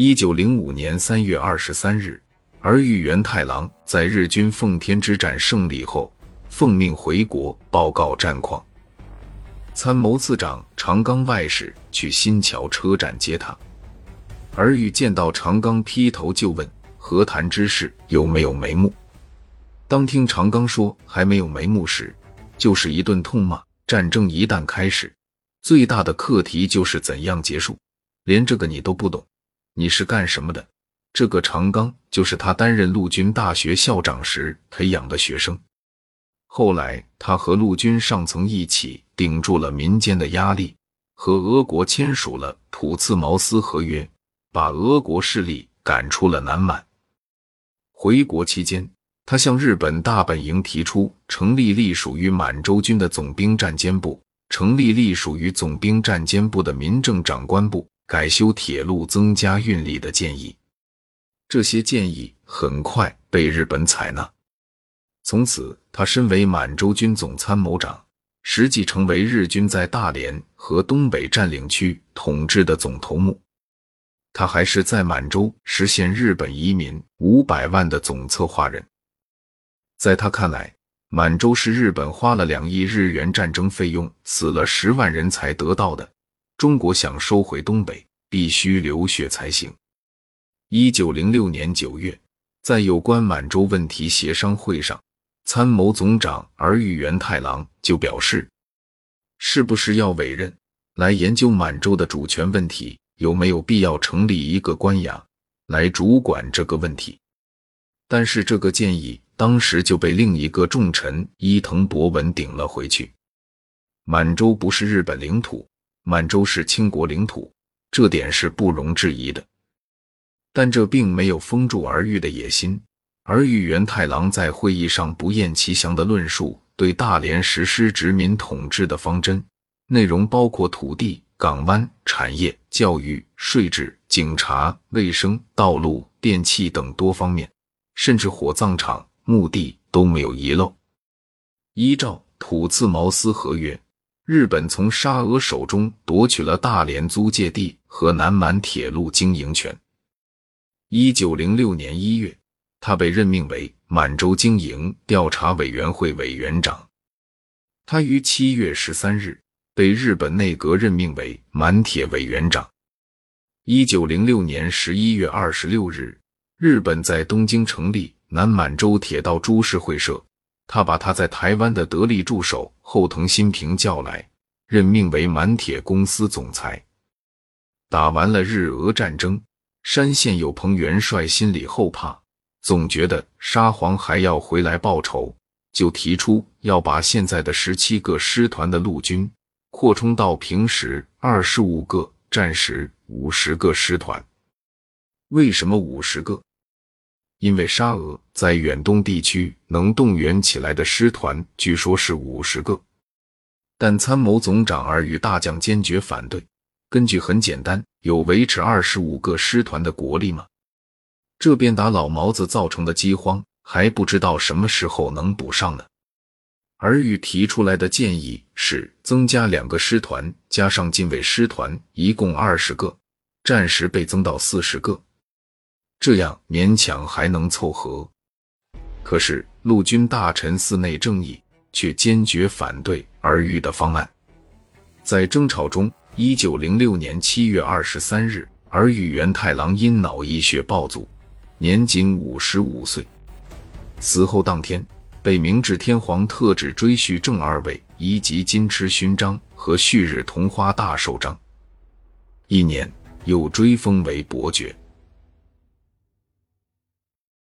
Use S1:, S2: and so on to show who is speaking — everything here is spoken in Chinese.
S1: 一九零五年三月二十三日，儿玉源太郎在日军奉天之战胜利后，奉命回国报告战况。参谋次长长冈外史去新桥车站接他，儿玉见到长冈，劈头就问和谈之事有没有眉目。当听长冈说还没有眉目时，就是一顿痛骂。战争一旦开始，最大的课题就是怎样结束。连这个你都不懂，你是干什么的？这个长冈就是他担任陆军大学校长时培养的学生。后来他和陆军上层一起顶住了民间的压力，和俄国签署了普茨茅斯合约，把俄国势力赶出了南满。回国期间。他向日本大本营提出成立隶属于满洲军的总兵战监部，成立隶属于总兵战监部的民政长官部，改修铁路，增加运力的建议。这些建议很快被日本采纳。从此，他身为满洲军总参谋长，实际成为日军在大连和东北占领区统治的总头目。他还是在满洲实现日本移民五百万的总策划人。在他看来，满洲是日本花了两亿日元战争费用，死了十万人才得到的。中国想收回东北，必须流血才行。一九零六年九月，在有关满洲问题协商会上，参谋总长儿玉源太郎就表示，是不是要委任来研究满洲的主权问题，有没有必要成立一个官衙来主管这个问题？但是这个建议。当时就被另一个重臣伊藤博文顶了回去。满洲不是日本领土，满洲是清国领土，这点是不容置疑的。但这并没有封住儿玉的野心。儿玉元太郎在会议上不厌其详地论述对大连实施殖民统治的方针，内容包括土地、港湾、产业、教育、税制、警察、卫生、道路、电器等多方面，甚至火葬场。墓地都没有遗漏。依照土字茅斯合约，日本从沙俄手中夺取了大连租界地和南满铁路经营权。一九零六年一月，他被任命为满洲经营调查委员会委员长。他于七月十三日被日本内阁任命为满铁委员长。一九零六年十一月二十六日，日本在东京成立。南满洲铁道株式会社，他把他在台湾的得力助手后藤新平叫来，任命为满铁公司总裁。打完了日俄战争，山县有朋元帅心里后怕，总觉得沙皇还要回来报仇，就提出要把现在的十七个师团的陆军扩充到平时二十五个，战时五十个师团。为什么五十个？因为沙俄在远东地区能动员起来的师团，据说是五十个，但参谋总长儿与大将坚决反对。根据很简单，有维持二十五个师团的国力吗？这边打老毛子造成的饥荒，还不知道什么时候能补上呢。儿与提出来的建议是增加两个师团，加上近卫师团，一共二十个，战时倍增到四十个。这样勉强还能凑合，可是陆军大臣寺内正义却坚决反对儿玉的方案。在争吵中，一九零六年七月二十三日，儿玉源太郎因脑溢血暴卒，年仅五十五岁。死后当天，被明治天皇特旨追叙正二位一级金翅勋章和旭日同花大绶章，一年又追封为伯爵。